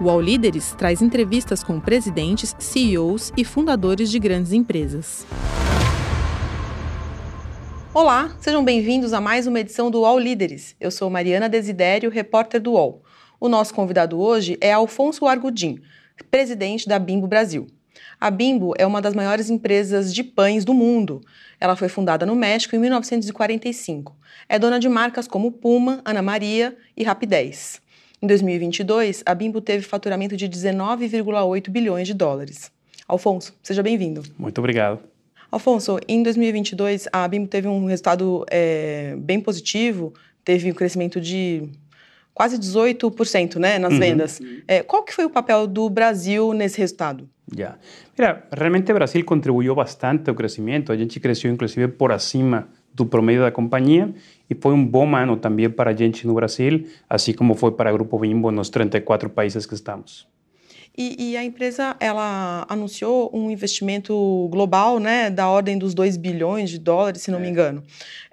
O All Líderes traz entrevistas com presidentes, CEOs e fundadores de grandes empresas. Olá, sejam bem-vindos a mais uma edição do All Líderes. Eu sou Mariana Desidério, repórter do UOL. O nosso convidado hoje é Alfonso Argudim, presidente da Bimbo Brasil. A Bimbo é uma das maiores empresas de pães do mundo. Ela foi fundada no México em 1945. É dona de marcas como Puma, Ana Maria e Rapidez. Em 2022, a Bimbo teve faturamento de 19,8 bilhões de dólares. Alfonso, seja bem-vindo. Muito obrigado. Alfonso, em 2022, a Bimbo teve um resultado é, bem positivo, teve um crescimento de quase 18% né, nas uhum. vendas. É, qual que foi o papel do Brasil nesse resultado? Ya. Mira, realmente Brasil contribuyó bastante al crecimiento. A gente creció inclusive por acima do promedio da companhia e foi um bom ano também para a gente no Brasil, assim como foi para o Grupo Bimbo nos 34 países que estamos. E, e, a empresa ela anunciou um investimento global, né, da ordem dos 2 bilhões de dólares, se não é. me engano.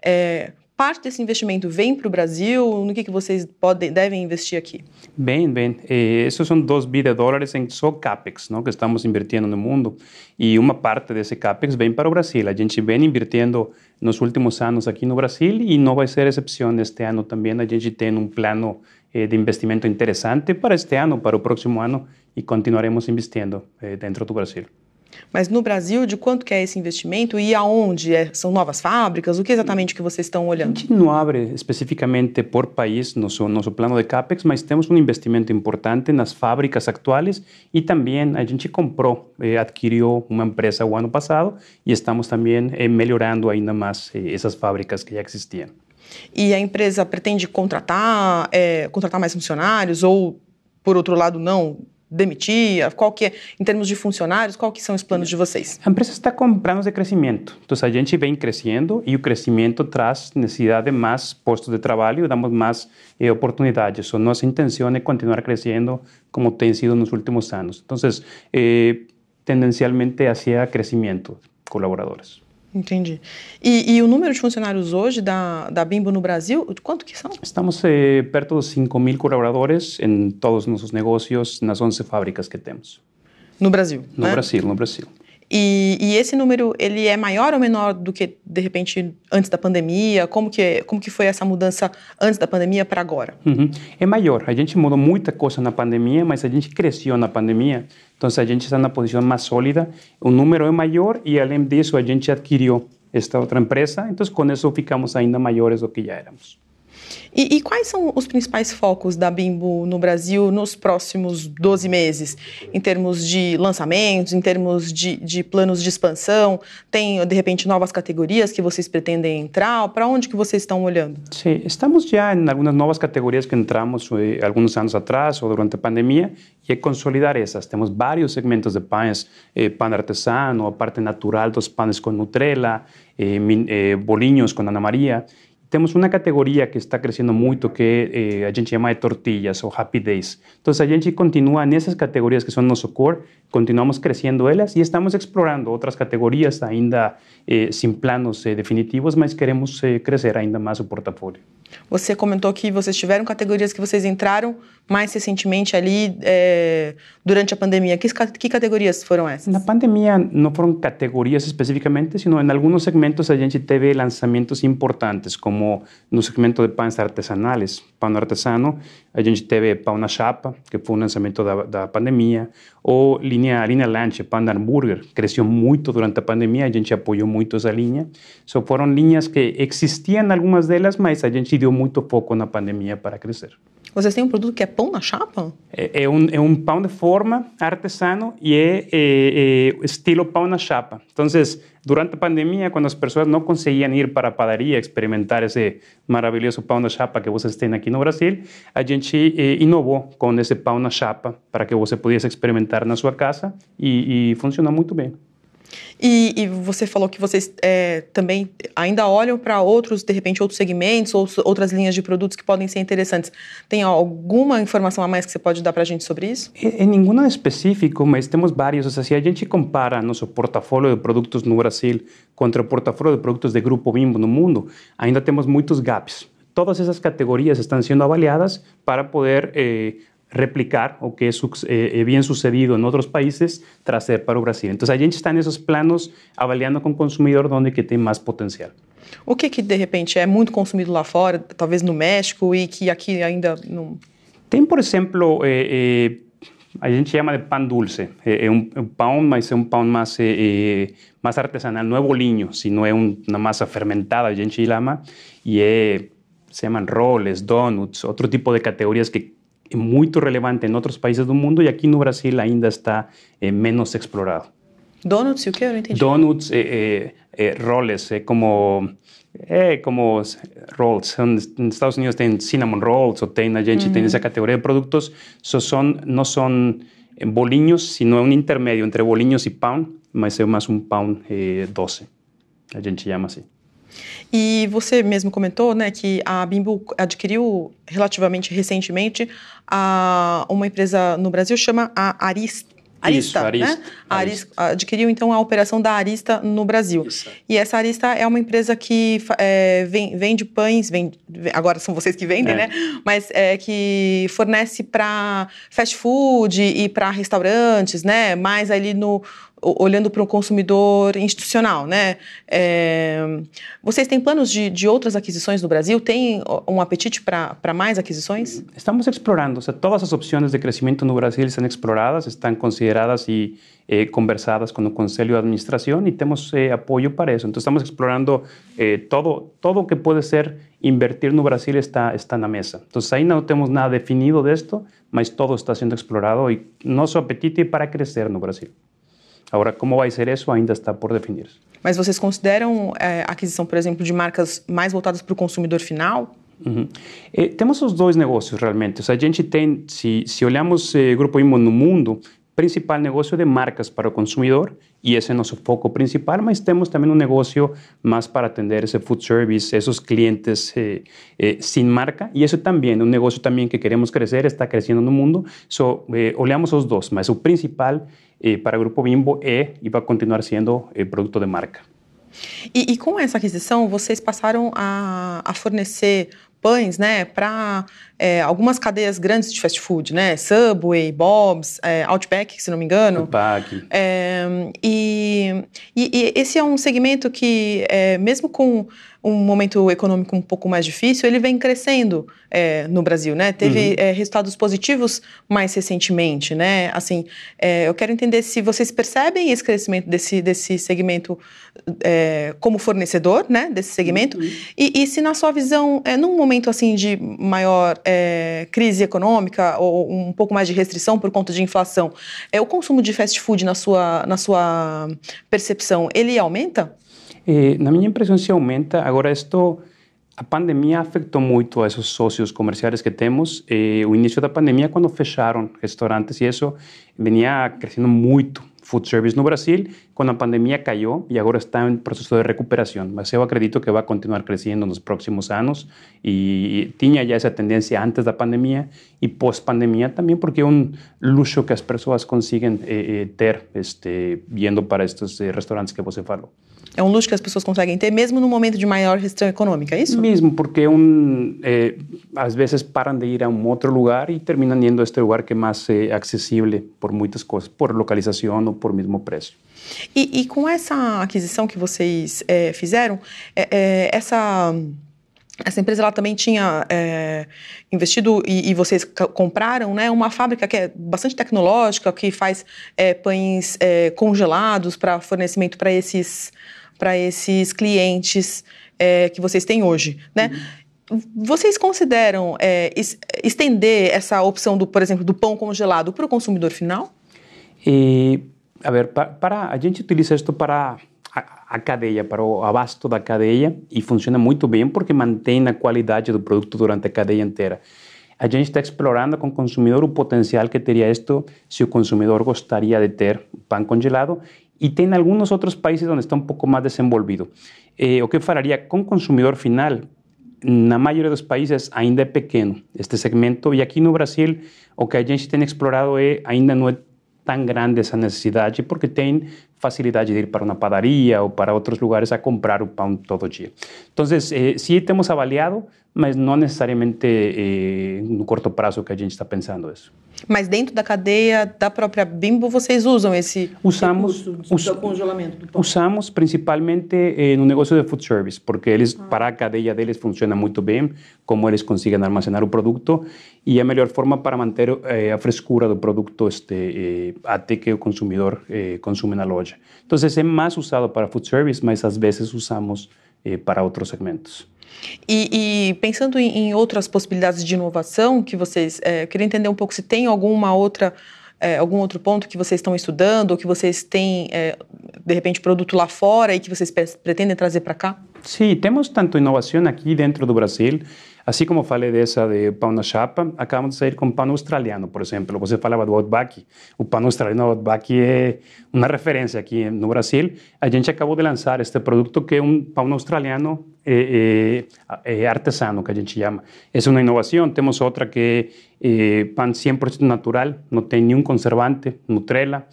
É, parte desse investimento vem para o Brasil? No que, que vocês podem, devem investir aqui? Bem, bem. Esses são 2 bilhões de dólares em só CAPEX, não, que estamos invirtiendo no mundo. E uma parte desse CAPEX vem para o Brasil. A gente vem invirtiendo nos últimos anos aqui no Brasil e não vai ser exceção este ano também. A gente tem um plano eh, de investimento interessante para este ano, para o próximo ano, e continuaremos investindo eh, dentro do Brasil. Mas no Brasil, de quanto que é esse investimento e aonde? É, são novas fábricas? O que exatamente que vocês estão olhando? A gente não abre especificamente por país nosso, nosso plano de CAPEX, mas temos um investimento importante nas fábricas atuais e também a gente comprou, eh, adquiriu uma empresa o ano passado e estamos também eh, melhorando ainda mais eh, essas fábricas que já existiam. E a empresa pretende contratar, é, contratar mais funcionários ou, por outro lado, não? Demitir? Qual que é, em termos de funcionários, qual que são os planos de vocês? A empresa está com planos de crescimento. Então, a gente vem crescendo e o crescimento traz necessidade de mais postos de trabalho, damos mais eh, oportunidades. So, nossa intenção é continuar crescendo como tem sido nos últimos anos. Então, eh, tendencialmente hacia crescimento colaboradores. Entendi. E, e, o número de funcionários hoje da, da Bimbo no Brasil, quanto que são? Estamos eh, perto de 5 mil colaboradores em todos os nossos negócios, nas 11 fábricas que temos. No Brasil? No né? Brasil, no Brasil. E, e, esse número ele é maior ou menor do que de repente antes da pandemia? Como que como que foi essa mudança antes da pandemia para agora? Uhum. É maior. A gente mudou muita coisa na pandemia, mas a gente cresceu na pandemia. Então a gente está na posição mais sólida. O número é maior e além disso a gente adquiriu esta outra empresa. Então com isso ficamos ainda maiores do que já éramos. E, e, quais são os principais focos da Bimbo no Brasil nos próximos 12 meses, em termos de lançamentos, em termos de, de planos de expansão? Tem, de repente, novas categorias que vocês pretendem entrar? Para onde que vocês estão olhando? Sim, estamos já em algumas novas categorias que entramos eh, alguns anos atrás ou durante a pandemia e é consolidar essas. Temos vários segmentos de pães, eh, pão artesano, a parte natural dos pães com Nutella, eh, eh, bolinhos com Ana Maria. Temos uma categoria que está crescendo muito que eh, a gente chama de tortillas ou happy days. Então a gente continua nessas categorias que são nosso core, continuamos crescendo elas e estamos explorando outras categorias ainda eh, sem planos eh, definitivos, mas queremos eh, crescer ainda mais o portfólio. Você comentou que vocês tiveram categorias que vocês entraram mais recentemente ali é, durante a pandemia. Que, que, categorias foram essas? Na pandemia não foram categorias especificamente, sino em alguns segmentos a gente teve lançamentos importantes, como no segmento de pães artesanais, pão artesano, a gente teve pão na chapa, que foi um lançamento da, da pandemia, ou linha, linha Lanche, pão de hambúrguer, cresceu muito durante a pandemia, a gente apoiou muito essa linha. So, foram linhas que existiam algumas delas, mas a gente deu muito foco na pandemia para crescer. Vocês têm um produto que é pão na chapa? É, é, um, é um pão de forma artesano e é, é, é, estilo pão na chapa. Então, durante a pandemia, quando as pessoas não conseguiam ir para a padaria experimentar esse maravilhoso pão na chapa que vocês têm aqui no Brasil, a gente eh, inovou com esse pão na chapa para que você pudesse experimentar na sua casa e, e funcionou muito bem. E, e, você falou que vocês é, também ainda olham para outros, de repente, outros segmentos, ou outras linhas de produtos que podem ser interessantes. Tem alguma informação a mais que você pode dar para a gente sobre isso? Em, nenhuma específico, mas temos vários. Se a gente compara nosso portfólio de produtos no Brasil contra o portfólio de produtos de Grupo Bimbo no mundo, ainda temos muitos gaps. Todas essas categorias estão sendo avaliadas para poder eh, replicar o que es eh, bien sucedido en otros países, trazer para o Brasil. Entonces, a gente está nesses planos avaliando com o consumidor onde que tem mais potencial. O que que de repente é muito consumido lá fora, talvez no México e que aqui ainda não Tem, por exemplo, eh, eh, a gente chama de pão dulce. É, é um, um, pão, mas é um pão mais, é, mais artesanal. Não é bolinho, sino é um, uma massa fermentada, a gente chama, e é, se chamam roles, donuts, outro tipo de categorias que é muito relevante em outros países do mundo e aqui no Brasil ainda está é, menos explorado. Donuts e o que? Eu não entendi. Donuts, é, é, roles, é como é como rolls. Nos Estados Unidos tem cinnamon rolls, ou tem, a gente uhum. tem essa categoria de produtos. So são, não são bolinhos, sino é um intermédio entre bolinhos e pão, mas é mais um pão eh, doce. A gente chama assim. E você mesmo comentou, né, que a Bimbo adquiriu relativamente recentemente a, uma empresa no Brasil chama a Arista. Arista, Isso, Arista, né? A Arista. adquiriu então a operação da Arista no Brasil. Isso. E essa Arista é uma empresa que é, vende pães, vende, agora são vocês que vendem, é. né? Mas é, que fornece para fast food e para restaurantes, né? Mais ali no olhando para o consumidor institucional, né? É, vocês têm planos de, de, outras aquisições no Brasil? Tem um apetite para mais aquisições? Estamos explorando, seja, todas as opções de crescimento no Brasil estão exploradas, estão consideradas e eh, conversadas com o Conselho de Administração e temos eh, apoio para isso. Então estamos explorando eh, todo todo que pode ser invertir no Brasil está está na mesa. Então ainda não temos nada definido disto, mas todo está sendo explorado e nosso apetite é para crescer no Brasil. Agora, como vai ser isso ainda está por definir. Mas vocês consideram é, aquisição, por exemplo, de marcas mais voltadas para o consumidor final? Uhum. Eh, temos os dois negócios realmente. a gente tem, se, se olhamos eh, Grupo Imo no mundo, principal negócio de marcas para o consumidor e esse é nosso foco principal, mas temos também um negócio mais para atender esse food service, esses clientes eh, eh, sem marca e isso também é um negócio também que queremos crescer, está crescendo no mundo. So, eh, olhamos os dois, mas o principal eh, para Grupo Bimbo é e vai continuar sendo eh, produto de marca. E, e, com essa aquisição, vocês passaram a, a fornecer pães, né, para é, algumas cadeias grandes de fast food, né, Subway, Bob's, é, Outback, se não me engano. Outback. É, e, e, e, esse é um segmento que, é, mesmo com um momento econômico um pouco mais difícil, ele vem crescendo é, no Brasil, né? Teve uhum. é, resultados positivos mais recentemente, né? Assim, é, eu quero entender se vocês percebem esse crescimento desse, desse segmento é, como fornecedor, né? Desse segmento uhum. e, e, se na sua visão, é, num momento assim de maior é, crise econômica ou um pouco mais de restrição por conta de inflação, é o consumo de fast food na sua na sua percepção, ele aumenta? Eh, na minha impressão, se aumenta. Agora, isto, a pandemia afetou muito a esses sócios comerciais que temos. Eh, o início da pandemia, quando fecharam restaurantes e isso, vinha crescendo muito food service no Brasil, quando a pandemia caiu e agora está em processo de recuperação. Mas eu acredito que vai continuar crescendo nos próximos anos e tinha já essa tendência antes da pandemia e pós-pandemia também, porque é um luxo que as pessoas conseguem eh, eh ter este, vindo para estes eh, restaurantes que você falou. É um luxo que as pessoas conseguem ter mesmo no momento de maior restrição econômica, é isso? Mesmo, porque é um, é, às vezes param de ir a um outro lugar e terminam indo a este lugar que é mais é, acessível por muitas coisas, por localização ou por mesmo preço. E, e com essa aquisição que vocês é, fizeram, é, essa essa empresa ela também tinha é, investido e, e, vocês compraram né, uma fábrica que é bastante tecnológica, que faz é, pães é, congelados para fornecimento para esses para esses clientes é, que vocês têm hoje, né? Uhum. Vocês consideram é, estender essa opção do, por exemplo, do pão congelado para o consumidor final? E, a ver, para, para a gente utiliza isto para a, a cadeia, para o abasto da cadeia e funciona muito bem porque mantém a qualidade do produto durante a cadeia inteira. A gente está explorando com o consumidor o potencial que teria isto se o consumidor gostaria de ter pão congelado e tem alguns outros países onde está um pouco mais desenvolvido. Eh, o que falaria com o consumidor final, na maioria dos países ainda é pequeno este segmento e aqui no Brasil o que a gente tem explorado é ainda não é tão grande essa necessidade porque tem facilidade de ir para uma padaria ou para outros lugares a comprar o pão todo dia. Então, eh, sim avaliado, mas não necessariamente eh, no curto prazo que a gente está pensando isso. Mas dentro da cadeia da própria Bimbo, vocês usam esse usamos, us, do congelamento do pão? Usamos principalmente eh, no negócio de food service, porque eles, ah. para a cadeia deles funciona muito bem, como eles conseguem armazenar o produto, e é a melhor forma para manter eh, a frescura do produto este, eh, até que o consumidor eh, consume na loja. Então, é mais usado para food service, mas às vezes usamos eh, para outros segmentos. E, e pensando em, em, outras possibilidades de inovação que vocês, é, eu queria entender um pouco se tem alguma outra, é, algum outro ponto que vocês estão estudando ou que vocês têm, é, de repente, produto lá fora e que vocês pretendem trazer para cá? Sim, temos tanto inovação aqui dentro do Brasil, assim como falei dessa de pão na chapa, acabamos de sair com pão australiano, por exemplo. Você falava do Outback, o pão australiano Outback é uma referência aqui no Brasil. A gente acabou de lançar este produto que é um pão australiano é, é, é artesano, que a gente chama. É uma inovação. Temos outra que é pão 100% natural, não tem nenhum conservante, Nutella.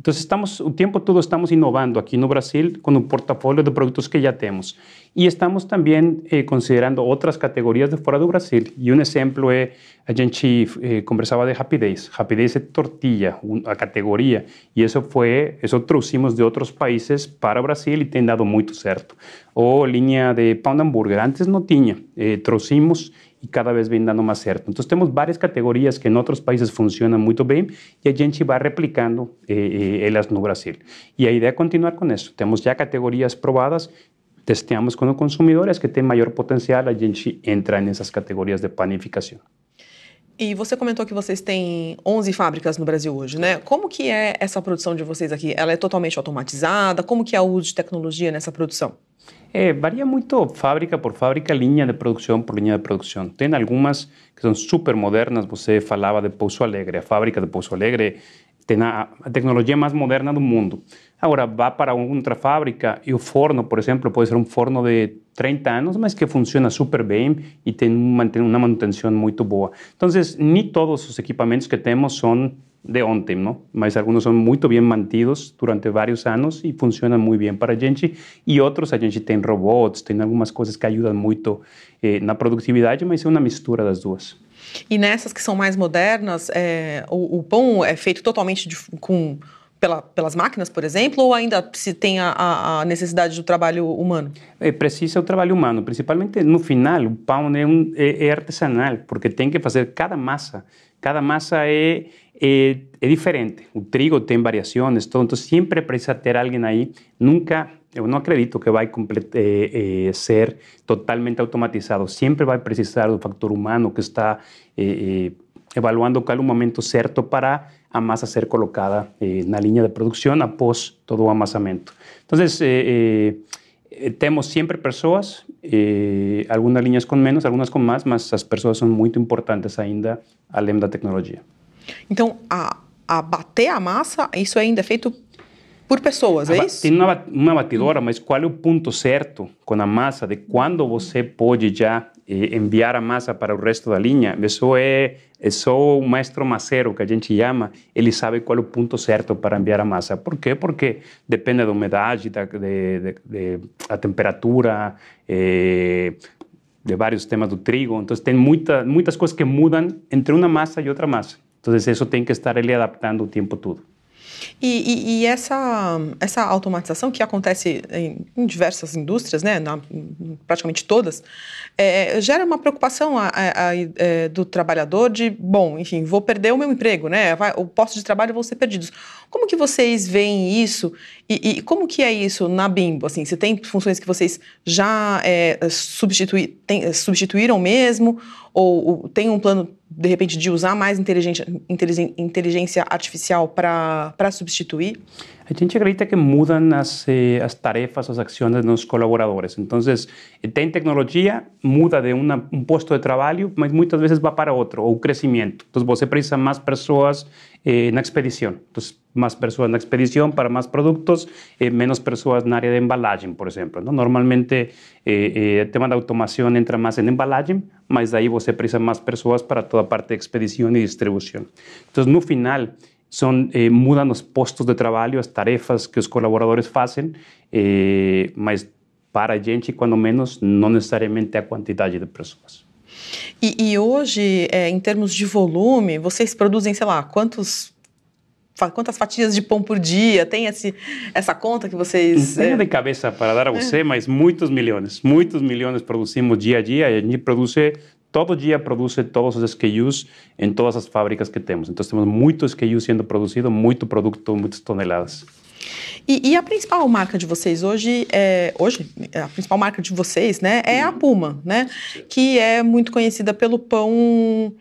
Entonces, estamos, o tempo todo estamos innovando aquí en Brasil con un portafolio de productos que ya tenemos. Y estamos también eh, considerando otras categorías de fuera de Brasil. Y un ejemplo es, a gente eh, conversaba de Happy Days. Happy Days es tortilla, una categoría. Y eso fue, eso traducimos de otros países para Brasil y te han dado muy certo. O línea de pound hamburger. Antes no tenía. Eh, traducimos e cada vez vem dando mais certo. Então, temos várias categorias que em outros países funcionam muito bem e a gente vai replicando eh, eh, elas no Brasil. E a ideia é continuar com isso. Temos já categorias provadas, testeamos com os consumidores que têm maior potencial, a gente entra nessas categorias de panificação. E você comentou que vocês têm 11 fábricas no Brasil hoje, né? Como que é essa produção de vocês aqui? Ela é totalmente automatizada? Como que é o uso de tecnologia nessa produção? É, varia muito fábrica por fábrica, linha de produção por linha de produção. Tem algumas que são super modernas. Você falava de Pouso Alegre. A fábrica de Pouso Alegre tem a, a tecnologia mais moderna do mundo. Agora, vá para outra fábrica e o forno, por exemplo, pode ser um forno de 30 anos, mas que funciona super bem e tem uma manutenção muito boa. Então, nem todos os equipamentos que temos são de ontem, ¿no? Mas algunos son muy bien mantidos durante varios años y funcionan muy bien para a gente. Y otros a gente tem robots, tem algumas coisas que ajudam muito eh, na produtividade, mas é uma mistura das duas. E nessas que são mais modernas, é, o, o, pão é feito totalmente de, com pela, pelas máquinas, por exemplo, ou ainda se tem a, a necessidade do trabalho humano? É, precisa o trabalho humano, principalmente no final. O pão é, um, é, é artesanal, porque tem que fazer cada massa. Cada massa é é, é diferente. O trigo tem variações, todo. Então sempre precisa ter alguém aí. Nunca, eu não acredito que vai é, é, ser totalmente automatizado. Sempre vai precisar do fator humano que está evaluando qual é o momento certo para a massa ser colocada na linha de produção após todo o amassamento. Então, temos sempre pessoas, eh, algumas linhas com menos, algumas com mais, mas as pessoas são muito importantes ainda, além da tecnologia. Então, a, a bater a massa, isso ainda é feito por pessoas, é isso? Tem uma, uma batidora, mas qual é o ponto certo com a massa de quando você pode já eh, enviar a massa para o resto da linha? Isso é, é só o maestro macero, que a gente chama, ele sabe qual é o ponto certo para enviar a massa. Por quê? Porque depende da umidade, da de, de, de, a temperatura, eh, de vários temas do trigo. Então, tem muita, muitas coisas que mudam entre uma massa e outra massa. Então, isso tem que estar ele adaptando o tempo todo. E, e, e, essa, essa automatização que acontece em, em diversas indústrias, né, na, praticamente todas, é, gera uma preocupação a, a, a, é, do trabalhador de, bom, enfim, vou perder o meu emprego, né, vai, o posto de trabalho vão ser perdidos. Como que vocês veem isso e, e como que é isso na Bimbo? Assim, se tem funções que vocês já é, substitui, tem, substituíram mesmo ou, ou tem um plano de repente, de usar mais inteligência, inteligência artificial para substituir? A gente acredita que mudam as, eh, as tarefas, as ações dos colaboradores. Então, tem tecnologia, muda de uma, um posto de trabalho, mas muitas vezes vai para outro, ou crescimento. Então, você precisa mais pessoas eh, na expedição. Então, mais pessoas na expedição para mais produtos, eh, menos pessoas na área de embalagem, por exemplo. Não? Normalmente, eh, eh, o tema da automação entra mais em embalagem, mas aí você precisa mais pessoas para toda parte de expedição e distribuição. Então, no final, são, eh, mudam os postos de trabalho, as tarefas que os colaboradores fazem, eh, mas para a gente, quando menos, não necessariamente a quantidade de pessoas. E, e hoje, é, em termos de volume, vocês produzem, sei lá, quantos quantas fatias de pão por dia? Tem esse, essa conta que vocês. Não tenho de cabeça para dar a você, é. mas muitos milhões. Muitos milhões produzimos dia a dia. A gente produz, todo dia produz todos os SKUs em todas as fábricas que temos. Então temos muitos SKUs sendo produzidos, muito produto, muitas toneladas. E, e, a principal marca de vocês hoje, é, hoje a principal marca de vocês, né, é a Puma, né, que é muito conhecida pelo pão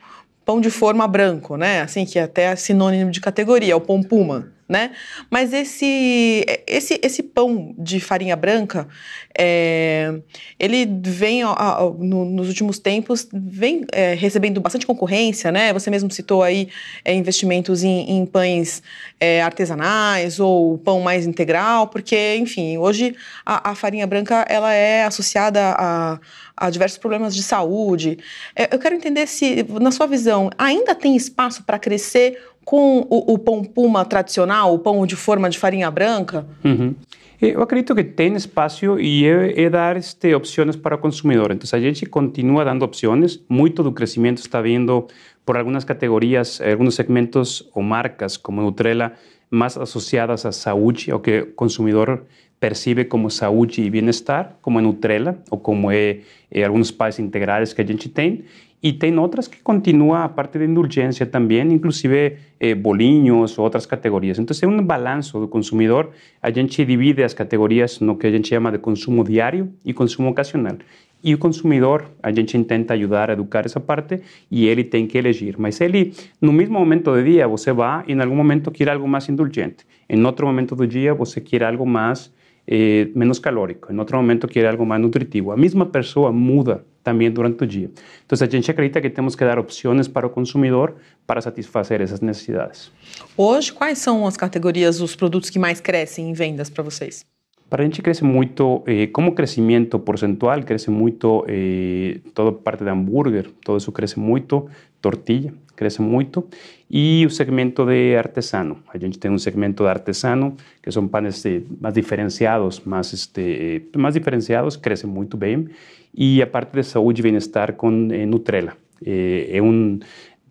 pão de forma branco, né? Assim, que é até sinônimo de categoria, é o pão puma, né? Mas esse, esse, esse pão de farinha branca, é, ele vem, ó, no, nos últimos tempos, vem é, recebendo bastante concorrência, né? Você mesmo citou aí é, investimentos em, em pães é, artesanais ou pão mais integral, porque, enfim, hoje a, a farinha branca, ela é associada a a diversos problemas de saúde. É, eu quero entender se, na sua visão, ainda tem espaço para crescer com o, o, pão puma tradicional, o pão de forma de farinha branca? Uhum. Eu acredito que tem espaço e é, é dar este, opções para o consumidor. Então, a gente continua dando opções. Muito do crescimento está vindo por algumas categorias, alguns segmentos ou marcas, como Nutrela, mais associadas à saúde, ao que o consumidor percibe como saúde e bem-estar, como é Nutrela ou como é, é alguns pais integrais que a gente tem. E tem outras que continua a parte de indulgência também, inclusive eh, bolinhos ou outras categorias. Então, é um balanço do consumidor. A gente divide as categorias no que a gente chama de consumo diário e consumo ocasional. E o consumidor, a gente tenta ajudar a educar essa parte e ele tem que elegir. Mas ele, no mesmo momento do dia, você vai e em algum momento quer algo mais indulgente. Em outro momento do dia, você quer algo mais eh, menos calórico. Em outro momento quer algo mais nutritivo. A mesma pessoa muda também durante o dia. Então, a gente acredita que temos que dar opções para o consumidor para satisfazer essas necessidades. Hoje, quais são as categorias, os produtos que mais crescem em vendas para vocês? Para a gente cresce muito, eh, como crescimento percentual, cresce muito eh, toda parte de hambúrguer, todo isso cresce muito, tortilha, cresce muito, e o segmento de artesano. A gente tem um segmento de artesano, que são panes mais diferenciados, mais, este, mais diferenciados, cresce muito bem, e a parte de saúde e bem-estar com eh, Nutrela. Eh, é um,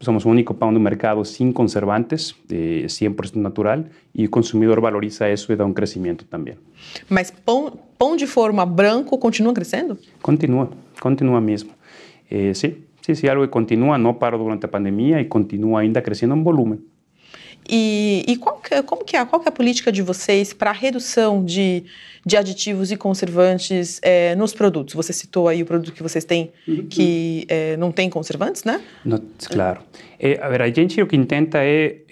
somos o único pão do mercado sem conservantes, eh, 100% natural, e o consumidor valoriza isso e dá um crescimento também. Mas pão, pão de forma branco continua crescendo? Continua, continua mesmo. Eh, sim, Sí, sí, algo que continua, não parou durante a pandemia e continua ainda crescendo em volume. E, e qual que, como que é, qual que é a política de vocês para a redução de, de aditivos e conservantes é, nos produtos? Você citou aí o produto que vocês têm uhum. que é, não tem conservantes, né? Não, claro. É, a ver, a gente o que tenta é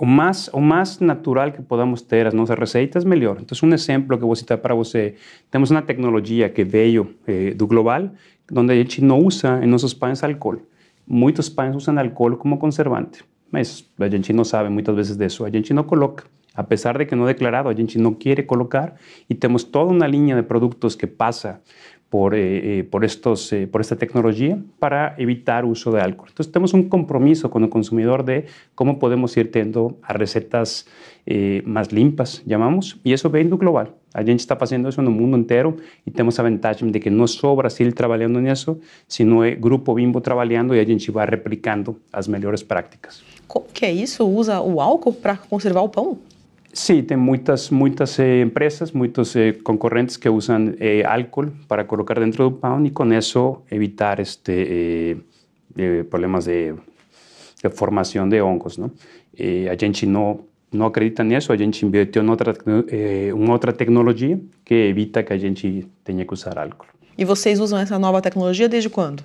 o mais, o mais natural que podamos ter as nossas receitas, melhor. Então, um exemplo que eu vou citar para você. Temos uma tecnologia que veio do global, onde a gente não usa em nossos pães álcool. Muitos pães usam álcool como conservante, mas a gente não sabe muitas vezes disso. A gente não coloca. Apesar de que não é declarado, a gente não quer colocar e temos toda uma linha de produtos que passa por, eh, eh, por, estos, eh, por esta tecnología para evitar uso de álcool. Entonces tenemos un compromiso con el consumidor de cómo podemos ir teniendo a recetas más limpas, llamamos, y eso vem do global. A gente está fazendo isso no mundo inteiro e temos a vantagem de que não só o Brasil trabalhando nisso, sino é Grupo Bimbo trabalhando e a gente vai replicando as melhores práticas. Como que é isso? Usa o álcool para conservar o pão? Sim, tem muitas muitas eh, empresas, muitos eh, concorrentes que usam eh, álcool para colocar dentro do pão e com isso evitar este eh, eh, problemas de, de, formação de hongos, não? a gente não não acredita nisso, a gente investiu em outra uma outra tecnologia que evita que a gente tenha que usar álcool. E vocês usam essa nova tecnologia desde quando?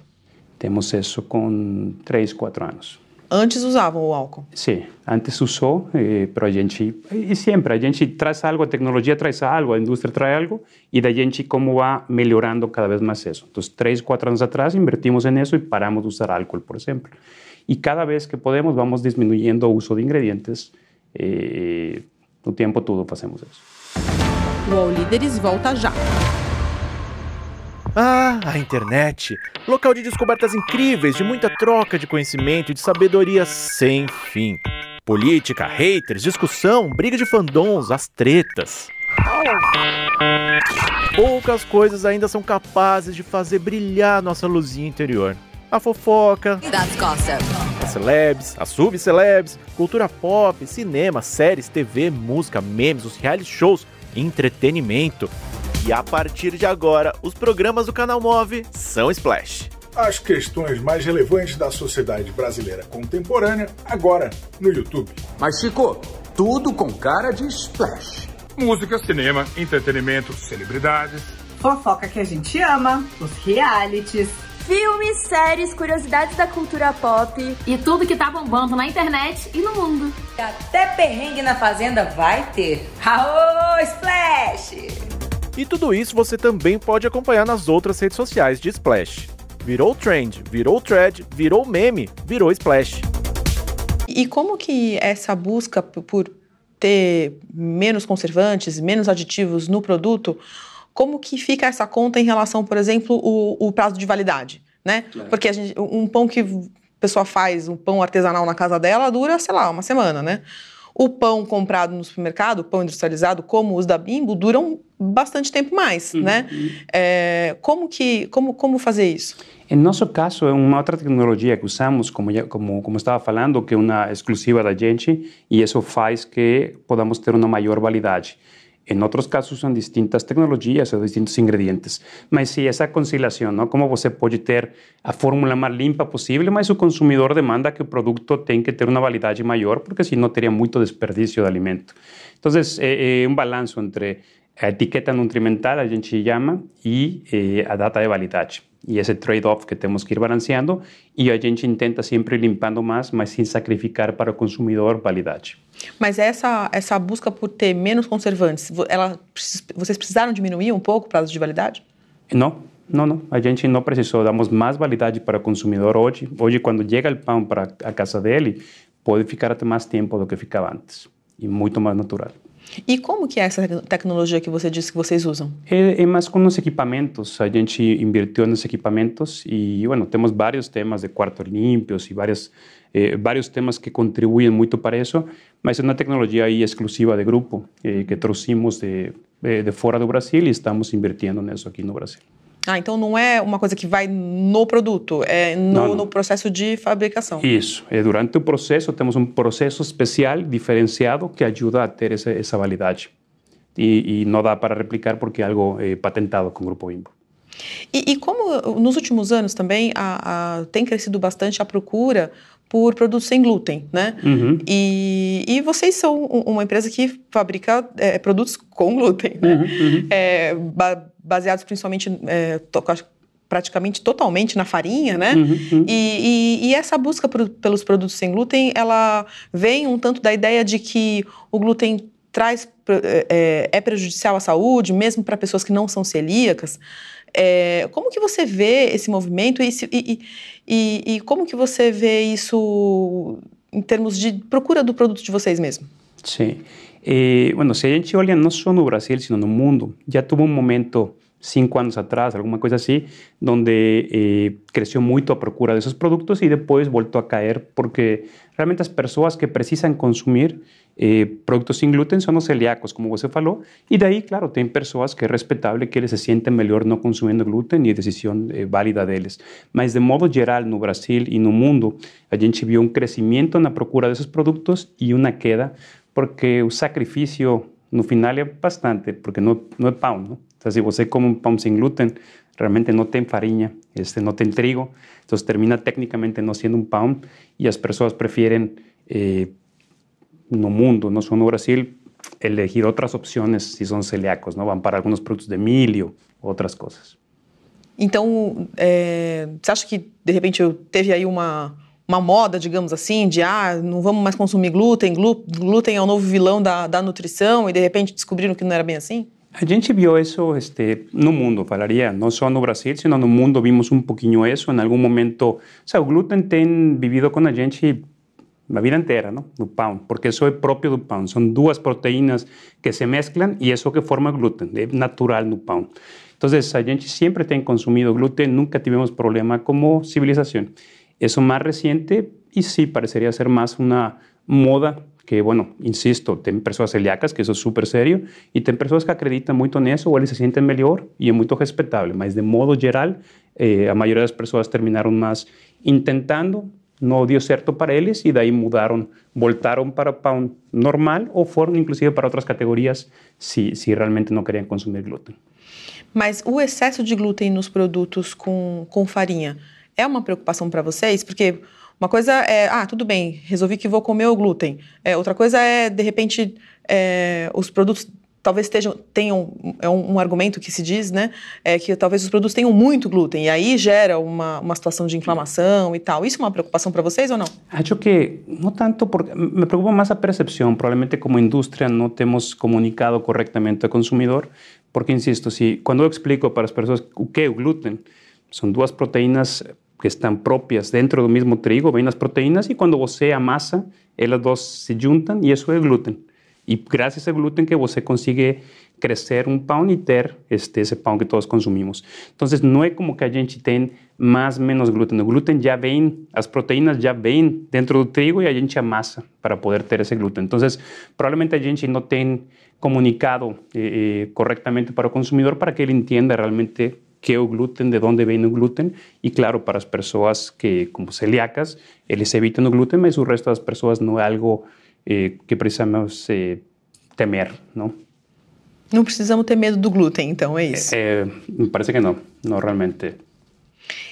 Temos isso com três, quatro anos. Antes usavam o álcool? Sim, antes usou, eh, a gente, e sempre, a gente traz algo, a tecnologia traz algo, a indústria traz algo, e da gente como vai melhorando cada vez mais isso. Então, três, quatro anos atrás, invertimos nisso e paramos de usar álcool, por exemplo. E cada vez que podemos, vamos diminuindo o uso de ingredientes, eh, no tempo todo fazemos isso. O All Líderes volta já. Ah, a internet! Local de descobertas incríveis, de muita troca de conhecimento e de sabedoria sem fim. Política, haters, discussão, briga de fandons, as tretas. Poucas coisas ainda são capazes de fazer brilhar nossa luzinha interior. A fofoca, That's gossip. as celebs, as subcelebs, cultura pop, cinema, séries, TV, música, memes, os reality shows, entretenimento. E a partir de agora, os programas do canal Move são Splash. As questões mais relevantes da sociedade brasileira contemporânea, agora no YouTube. Mas, Chico, tudo com cara de splash. Música, cinema, entretenimento, celebridades. Fofoca que a gente ama, os realities. Filmes, séries, curiosidades da cultura pop. E tudo que tá bombando na internet e no mundo. Até perrengue na fazenda vai ter. Aô, Splash! E tudo isso você também pode acompanhar nas outras redes sociais de Splash. Virou trend, virou thread, virou meme, virou Splash. E como que essa busca por ter menos conservantes, menos aditivos no produto, como que fica essa conta em relação, por exemplo, o, o prazo de validade, né? Porque a gente, um pão que a pessoa faz, um pão artesanal na casa dela, dura, sei lá, uma semana, né? O pão comprado no supermercado, o pão industrializado, como os da Bimbo, duram bastante tempo mais, né? É, como que, como, como fazer isso? Em nosso caso, é uma outra tecnologia que usamos, como, já, como, como estava falando, que é uma exclusiva da gente, e isso faz que podamos ter uma maior validade. Em outros casos, são distintas tecnologias ou distintos ingredientes. Mas sim, essa conciliação, não? como você pode ter a fórmula mais limpa possível, mas o consumidor demanda que o produto tenha que ter uma validade maior, porque senão teria muito desperdício de alimento. Então, é, é um balanço entre a etiqueta nutrimental, a gente chama, e eh, a data de validade. E esse trade-off que temos que ir balanceando, e a gente tenta sempre limpando mais, mas sem sacrificar para o consumidor validade. Mas essa, essa busca por ter menos conservantes, ela, vocês precisaram diminuir um pouco o prazo de validade? Não, não, não. A gente não precisou. Damos mais validade para o consumidor hoje. Hoje, quando chega o pão para a casa dele, pode ficar até mais tempo do que ficava antes. E muito mais natural. E como que é essa tec- tecnologia que você disse que vocês usam? É, é mais com os equipamentos. A gente invirtiu nos equipamentos e, bueno, temos vários temas de quartos limpios e vários, eh, vários temas que contribuem muito para isso, mas é uma tecnologia aí exclusiva de grupo eh, que trouxemos de, de, de fora do Brasil e estamos invirtiendo nisso aqui no Brasil. Ah, então não é uma coisa que vai no produto, é no, Não, não. no processo de fabricação. Isso. E durante o processo, temos um processo especial, diferenciado, que ajuda a ter essa, essa validade. E, e não dá para replicar porque é algo eh, patentado com o Grupo Bimbo. E, e como nos últimos anos também a, a- tem crescido bastante a procura por produtos sem glúten, né? Uhum. E, e vocês são um- uma empresa que fabrica é, produtos com glúten, né? É, ba- baseados principalmente, é, to- praticamente totalmente na farinha, né? Uhum. E, e- e essa busca por- pelos produtos sem glúten, ela vem um tanto da ideia de que o glúten traz pre- é, é prejudicial à saúde, mesmo para pessoas que não são celíacas. É, como que você vê esse movimento e, se- e- e- e- e como que você vê isso em termos de procura do produto de vocês mesmo? Sí. Eh, bueno, si a gente olha não só no Brasil, sino no mundo, já tuvo um momento, cinco anos atrás, alguma coisa assim, onde eh, cresceu muito a procura desses produtos e depois voltou a cair, porque realmente as pessoas que precisam consumir eh, produtos sem glúten são os celíacos, como você falou, e daí, claro, tem pessoas que é respeitável que eles se sentem melhor não consumindo glúten e decisão eh, válida deles. Mas, de modo geral, no Brasil e no mundo, a gente viu um crescimento na procura desses produtos e uma queda porque o sacrifício no final é bastante, porque não, não é pão, não? Então, se você come um pão sem glúten, realmente não tem farinha, este, não tem trigo, então termina tecnicamente não sendo um pão e as pessoas preferem, eh, no mundo, não só no Brasil, elegir outras opções se são celíacos, não? Vão para alguns produtos de milho, outras coisas. Então, é, você acha que de repente teve aí uma, uma moda, digamos assim, de ah, não vamos mais consumir glúten, glú- glúten é o novo vilão da, da nutrição, e de repente descobriram que não era bem assim? A gente viu isso este, no mundo, falaria, não só no Brasil, sino no mundo vimos um pouquinho isso. Em algum momento, o glúten tem vivido com a gente a vida inteira, não? no pão, porque isso é próprio do pão. São duas proteínas que se mesclam e isso que forma glúten, é natural no pão. Então, a gente sempre tem consumido glúten, nunca tivemos problema como civilização. Isso mais recente e sim, pareceria ser mais uma moda que, bueno, insisto, tem pessoas celíacas, que isso é super sério, e tem pessoas que acreditam muito nisso, ou eles se sentem melhor, e é muito respeitável, mas de modo geral, eh, a maioria das pessoas terminaram mais intentando, não deu certo para eles e daí mudaram, voltaram para pão normal ou foram inclusive para outras categorias se, se realmente não queriam consumir glúten. Mas o excesso de glúten nos produtos com, com farinha é uma preocupação para vocês? Porque uma coisa é, ah, tudo bem, resolvi que vou comer o glúten. É, outra coisa é, de repente, é, os produtos talvez estejam, tenham, é um, um, argumento que se diz, né, é que talvez os produtos tenham muito glúten, e aí gera uma, uma situação de inflamação e tal. Isso é uma preocupação para vocês ou não? Acho que não tanto, porque me preocupa mais a percepção. Provavelmente como indústria não temos comunicado corretamente ao consumidor, porque, insisto, se, quando eu explico para as pessoas o que é o glúten, são duas proteínas que estão próprias dentro do mesmo trigo, vêm as proteínas, e quando você amassa, elas duas se juntam e isso é glúten. E graças ao glúten que você consegue crescer um pão ter este, esse pão que todos consumimos. Então, não é como que a gente tem mais menos glúten. O glúten já vem, as proteínas já vêm dentro do trigo e a gente amassa para poder ter esse glúten. Então, provavelmente a gente não tem comunicado eh, eh, corretamente para o consumidor para que ele entenda realmente que é o glúten, de onde vem o glúten, e claro, para as pessoas que, como celíacas, eles evitam o glúten, mas o resto das pessoas não é algo eh, que precisamos eh, temer, não? Não precisamos ter medo do glúten, então, é isso? É, parece que não, não realmente.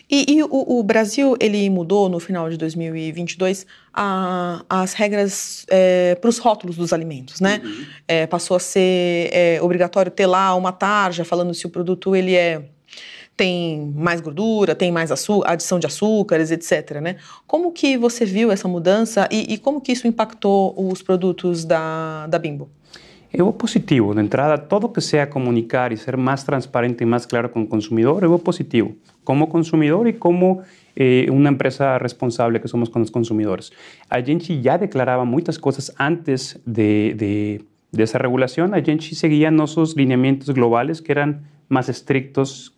E, e o, o, Brasil, ele mudou no final de 2022 a, as regras é, para os rótulos dos alimentos, né? Uhum. É, passou a ser é, obrigatório ter lá uma tarja falando se o produto ele é tem mais gordura, tem mais adição de açúcares, etc. Né? Como que você viu essa mudança e, e como que isso impactou os produtos da, da Bimbo? É o positivo. De entrada, todo que seja comunicar e ser mais transparente e mais claro com o consumidor é o positivo. Como consumidor e como eh, uma empresa responsável que somos com os consumidores. A gente já declarava muitas coisas antes de, de, dessa regulação. A gente seguia nossos lineamentos globais que eram mais estrictos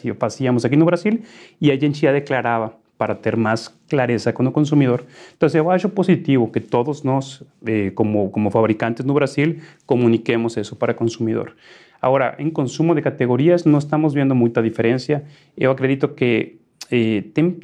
que fazíamos aqui no Brasil e a gente já declarava para ter mais clareza com o consumidor. Então, eu acho positivo que todos nós, eh, como, como fabricantes no Brasil, comuniquemos isso para o consumidor. Agora, em consumo de categorias, não estamos vendo muita diferença. Eu acredito que eh, tem,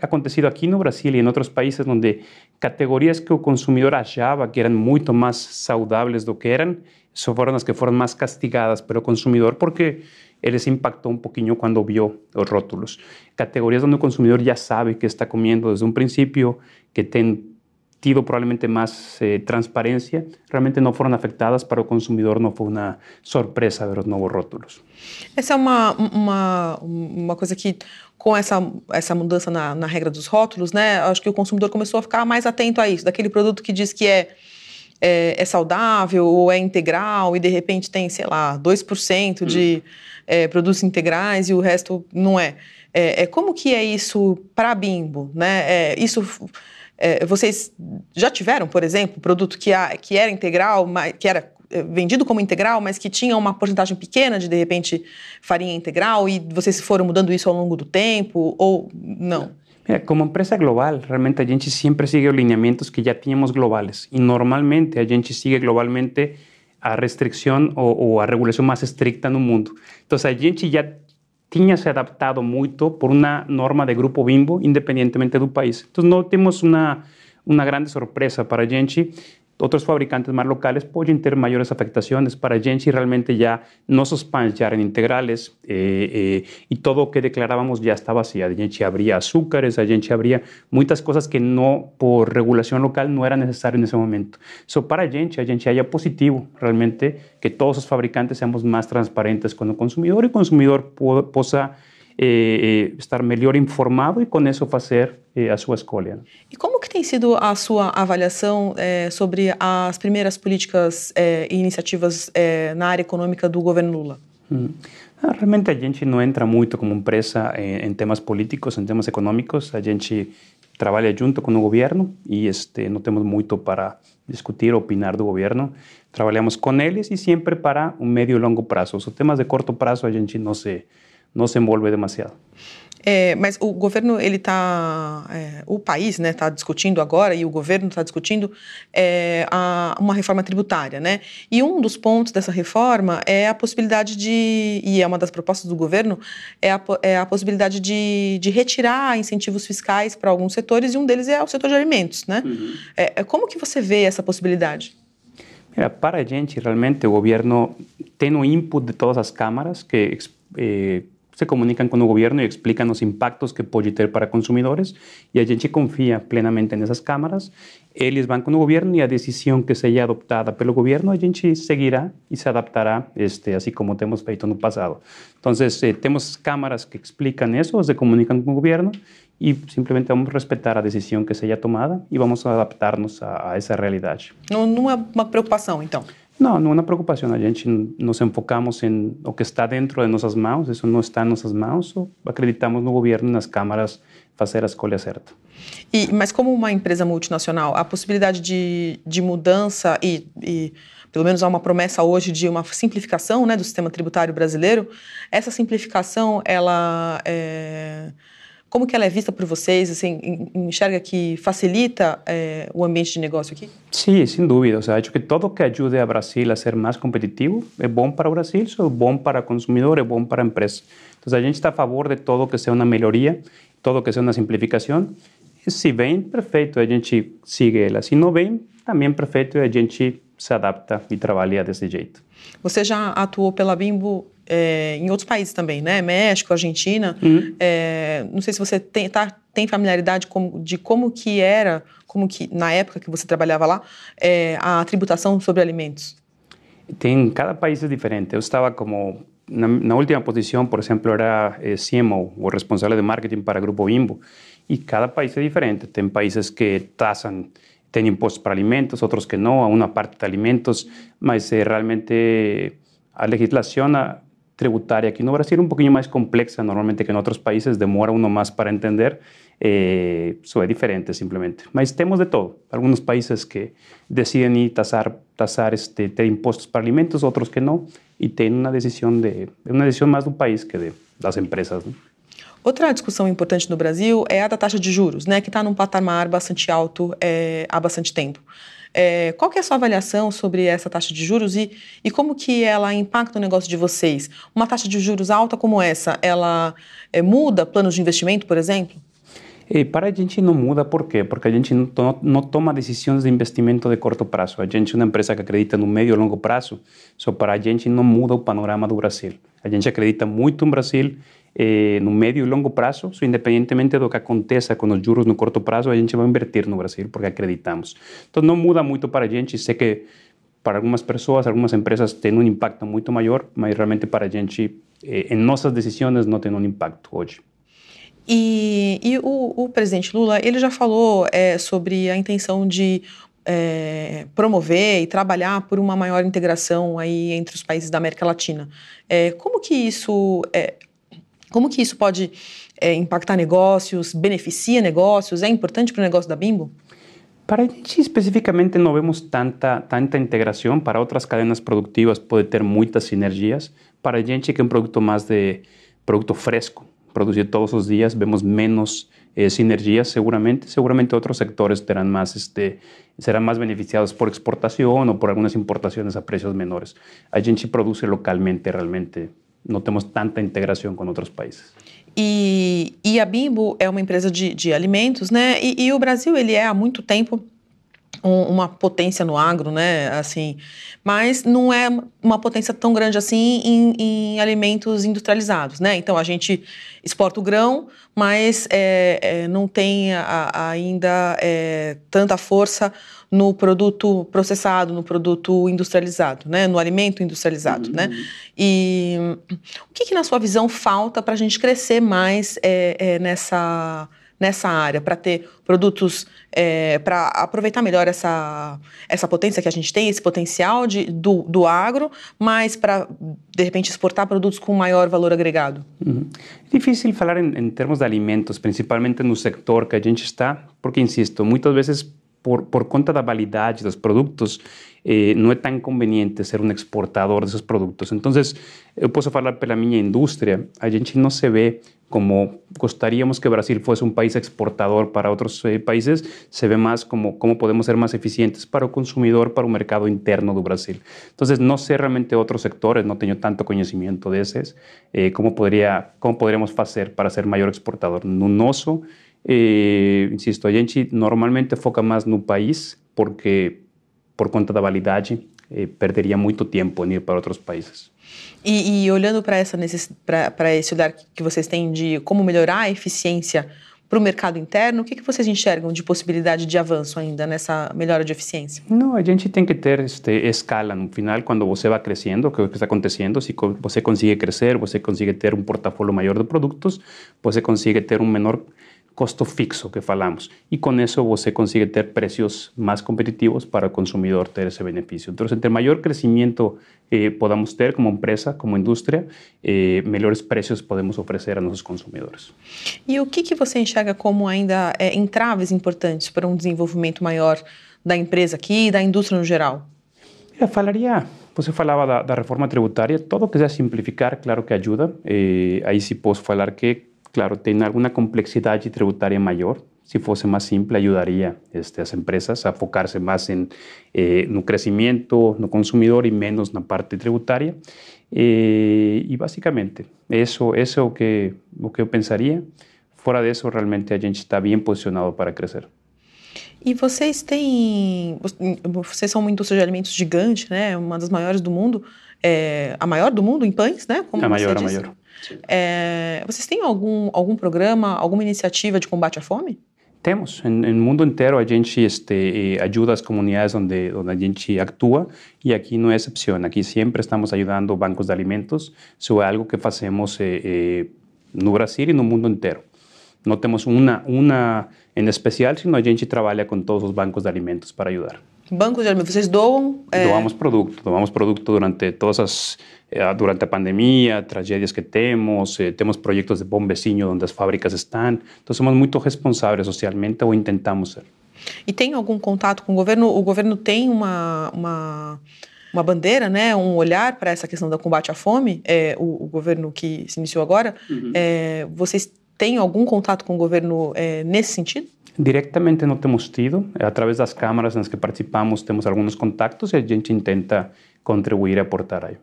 acontecido aqui no Brasil e em outros países onde categorias que o consumidor achava que eram muito mais saudáveis do que eram, só foram as que foram mais castigadas pelo consumidor, porque ele se impactou um pouquinho quando viu os rótulos. Categorias onde o consumidor já sabe que está comendo desde um princípio, que tem tido provavelmente mais eh, transparência, realmente não foram afetadas para o consumidor, não foi uma surpresa ver os novos rótulos. Essa é uma, uma, uma coisa que, com essa, essa mudança na, na regra dos rótulos, né, acho que o consumidor começou a ficar mais atento a isso, daquele produto que diz que é é, é, saudável ou é integral e de repente tem, sei lá, 2% de hum. É, produtos integrais e o resto não é. É, é como que é isso para a Bimbo, né? É, isso é, vocês já tiveram, por exemplo, produto que, a, que era integral, mas, que era é, vendido como integral, mas que tinha uma porcentagem pequena de de repente farinha integral e vocês foram mudando isso ao longo do tempo ou não? Mira, como empresa global, realmente a gente sempre sigue os lineamientos que já tínhamos globales e normalmente a gente sigue globalmente a restrição ou, ou a regulação mais estricta no mundo. Então a gente já tinha se adaptado muito por uma norma de grupo Bimbo, independentemente do país. Então não temos uma, uma grande surpresa para a gente outros fabricantes mais locais podem ter maiores afetações. Para a gente, realmente, já nossos pães já eram integrais eh, eh, e todo o que declarávamos já estava assim. A gente abria açúcares, a gente abria muitas coisas que não, por regulação local, não era necessário nesse momento. Só para a gente, a gente acha positivo, realmente, que todos os fabricantes sejamos mais transparentes com o consumidor e o consumidor possa eh, estar melhor informado e com isso fazer a sua escolha. E como que tem sido a sua avaliação eh, sobre as primeiras políticas eh, e iniciativas na área econômica do governo Lula? Hum. Ah, realmente a gente não entra muito como empresa em, em, temas políticos, em temas econômicos. A gente trabalha junto com o governo e este, não temos muito para discutir, opinar do governo. Trabalhamos com eles e sempre para um médio e longo prazo. Os temas de curto prazo a gente não se não se envolve demasiado. É, mas o governo ele está, é, o país, né, está discutindo agora e o governo está discutindo é, a, uma reforma tributária, né? E um dos pontos dessa reforma é a possibilidade de, e é uma das propostas do governo, é a, é a possibilidade de, de retirar incentivos fiscais para alguns setores e um deles é o setor de alimentos, né? Uhum. É, como que você vê essa possibilidade? Mira, para a gente, realmente, o governo tem o input de todas as câmaras que eh, se comunican con el gobierno y explican los impactos que puede tener para consumidores y a gente confía plenamente en esas cámaras. Ellos van con el gobierno y a decisión que sea adoptada pelo gobierno, a gente seguirá y se adaptará, este, así como hemos feito en el pasado. Entonces, eh, tenemos cámaras que explican eso, se comunican con el gobierno y simplemente vamos a respetar la decisión que sea tomada y vamos a adaptarnos a, esa realidad. No, no es una preocupación, entonces. Não é uma preocupação. A gente nos enfocamos em o que está dentro de nossas mãos, isso não está em nossas mãos, acreditamos no governo, nas câmaras, fazer a escolha certa. Mas como uma empresa multinacional, a possibilidade de, de mudança e pelo menos há uma promessa hoje de uma simplificação né, do sistema tributário brasileiro, essa simplificação, ela... É como que ela é vista por vocês? Assim, enxerga que facilita é, o ambiente de negócio aqui? Sim, sem dúvida. O acho que tudo que ajude a Brasil a ser mais competitivo é bom para o Brasil, é bom para o consumidor, é bom para a empresa. Então, a gente está a favor de todo que seja uma melhoria, todo que seja uma simplificação. E se vem, perfeito, a gente sigue ela. Se não vem, também perfeito, a gente se adapta e trabalha desse jeito. Você já atuou pela Bimbo é, em outros países também, né? México, Argentina. Uhum. É, não sei se você tem, tá, tem familiaridade de como que era, como que na época que você trabalhava lá, é, a tributação sobre alimentos. Tem cada país é diferente. Eu estava como na, na última posição, por exemplo, era CMO, o responsável de marketing para o Grupo Bimbo, e cada país é diferente. Tem países que taxam tem impostos para alimentos, outros que não, a uma parte de alimentos, mas eh, realmente a legislação tributaria aquí en Brasil un poquito más compleja normalmente que en otros países, demora uno más para entender, eh, es diferente simplemente. Mas tenemos de todo, algunos países que deciden ir tasar, tasar este, tener impuestos para alimentos, otros que no, y tienen una decisión, de, una decisión más de un país que de las empresas. ¿no? Outra discussão importante no Brasil é a da taxa de juros, né, que está num patamar bastante alto é, há bastante tempo. É, qual que é a sua avaliação sobre essa taxa de juros e, e como que ela impacta o negócio de vocês? Uma taxa de juros alta como essa, ela é, muda planos de investimento, por exemplo? E para a gente não muda, por quê? Porque a gente não, não toma decisões de investimento de curto prazo. A gente é uma empresa que acredita no médio e longo prazo, só para a gente não muda o panorama do Brasil. A gente acredita muito no Brasil eh, no médio e longo prazo, independentemente do que aconteça com os juros no curto prazo, a gente vai invertir no Brasil porque acreditamos. Então não muda muito para a gente, sei que para algumas pessoas, algumas empresas tem um impacto muito maior, mas realmente para a gente, eh, em nossas decisões, não tem um impacto hoje. E, e o, o, presidente Lula, ele já falou é, sobre a intenção de é, promover e trabalhar por uma maior integração aí entre os países da América Latina. É, como que isso como que isso pode é, impactar negócios, beneficia negócios, é importante para o negócio da Bimbo? Para a gente especificamente não vemos tanta, tanta integração, para outras cadenas produtivas pode ter muitas sinergias. Para a gente que é um produto mais de produto fresco, produzir todos os dias, vemos menos eh, sinergias seguramente. Seguramente outros sectores terão mais, este, serão mais beneficiados por exportação ou por algumas importações a preços menores. A gente produz localmente realmente não temos tanta integração com outros países. E, e a Bimbo é uma empresa de, de alimentos, né? E, e, o Brasil ele é há muito tempo um, uma potência no agro, né? Assim, mas não é uma potência tão grande assim em, em alimentos industrializados, né? Então a gente exporta o grão, mas é, é, não tem a, ainda é, tanta força no produto processado, no produto industrializado, né? no alimento industrializado. Né? Uhum. Né? E o que, que, na sua visão, falta para a gente crescer mais é, é, nessa, nessa área, para ter produtos, é, para aproveitar melhor essa, essa potência que a gente tem, esse potencial de, do, do agro, mas para, de repente, exportar produtos com maior valor agregado? Uhum. É difícil falar em, em termos de alimentos, principalmente no sector que a gente está, porque, insisto, muitas vezes por, por conta da validade dos produtos, eh, não é tão conveniente ser um exportador desses produtos. Então, eu posso falar pela minha indústria, a gente não se vê como gostaríamos que Brasil fosse um país exportador para outros eh, países, se vê mais como como podemos ser mais eficientes para o consumidor, para o mercado interno do Brasil. Então, não sei realmente outros sectores, não tenho tanto conhecimento desses, eh, como poderia como poderíamos fazer para ser maior exportador. No eh, insisto, a gente normalmente foca mais no país, porque por conta da validade eh, perderia muito tempo em ir para outros países. E, e olhando para esse olhar que vocês têm de como melhorar a eficiência para o mercado interno, o que, que vocês enxergam de possibilidade de avanço ainda nessa melhora de eficiência? Não, a gente tem que ter este, escala. No final, quando você vai crescendo, o que está acontecendo, se você consegue crescer, você consegue ter um portfólio maior de produtos, você consegue ter um menor custo fixo que falamos. E com isso você consegue ter preços mais competitivos para o consumidor ter esse benefício. Então, entre maior crescimento eh, podamos ter como empresa, como indústria, eh, melhores preços podemos oferecer a nossos consumidores. E o que, que você enxerga como ainda é, entraves importantes para um desenvolvimento maior da empresa aqui e da indústria no geral? Eu falaria você falava da, da, reforma tributária, todo que seja simplificar, claro que ajuda. Eh, aí sim posso falar que claro, tem alguma complexidade tributária maior. Se fosse mais simples, ajudaria este, as empresas a focar-se mais em, eh, no crescimento, no consumidor e menos na parte tributária. Eh, e basicamente, isso, isso é o que, o que eu pensaria. Fora disso, realmente a gente está bem posicionado para crescer. E vocês têm. Vocês são uma indústria de alimentos gigante, né? Uma das maiores do mundo. É, a maior do mundo em pães, né? Como a maior, a maior. É, vocês têm algum, algum programa, alguma iniciativa de combate à fome? Temos. No mundo inteiro a gente este, ajuda as comunidades onde, onde a gente atua e aqui não é exceção. Aqui sempre estamos ajudando bancos de alimentos. Isso é algo que fazemos eh, eh, no Brasil e no mundo inteiro. Não temos uma, uma em especial, sino a gente trabalha com todos os bancos de alimentos para ajudar. Bancos de alimentos, vocês doam? É... Doamos produto, doamos produto durante todas as eh, durante a pandemia, tragédias que temos, eh, temos projetos de bom vizinho onde as fábricas estão, então somos muito responsáveis socialmente ou tentamos ser. E tem algum contato com o governo? O governo tem uma, uma, uma bandeira, né, um olhar para essa questão do combate à fome? É, o, o governo que se iniciou agora, uhum. é, vocês têm algum contato com o governo é, nesse sentido? Diretamente não temos tido, através das câmaras nas que participamos temos alguns contatos e a gente tenta contribuir e aportar aí.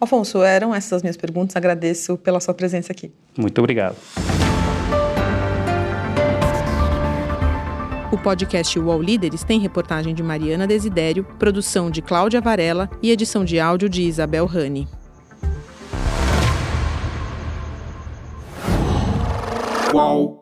Afonso, eram essas as minhas perguntas. Agradeço pela sua presença aqui. Muito obrigado. O podcast UOL Líderes tem reportagem de Mariana Desidério, produção de Cláudia Varela e edição de áudio de Isabel Rani. UOL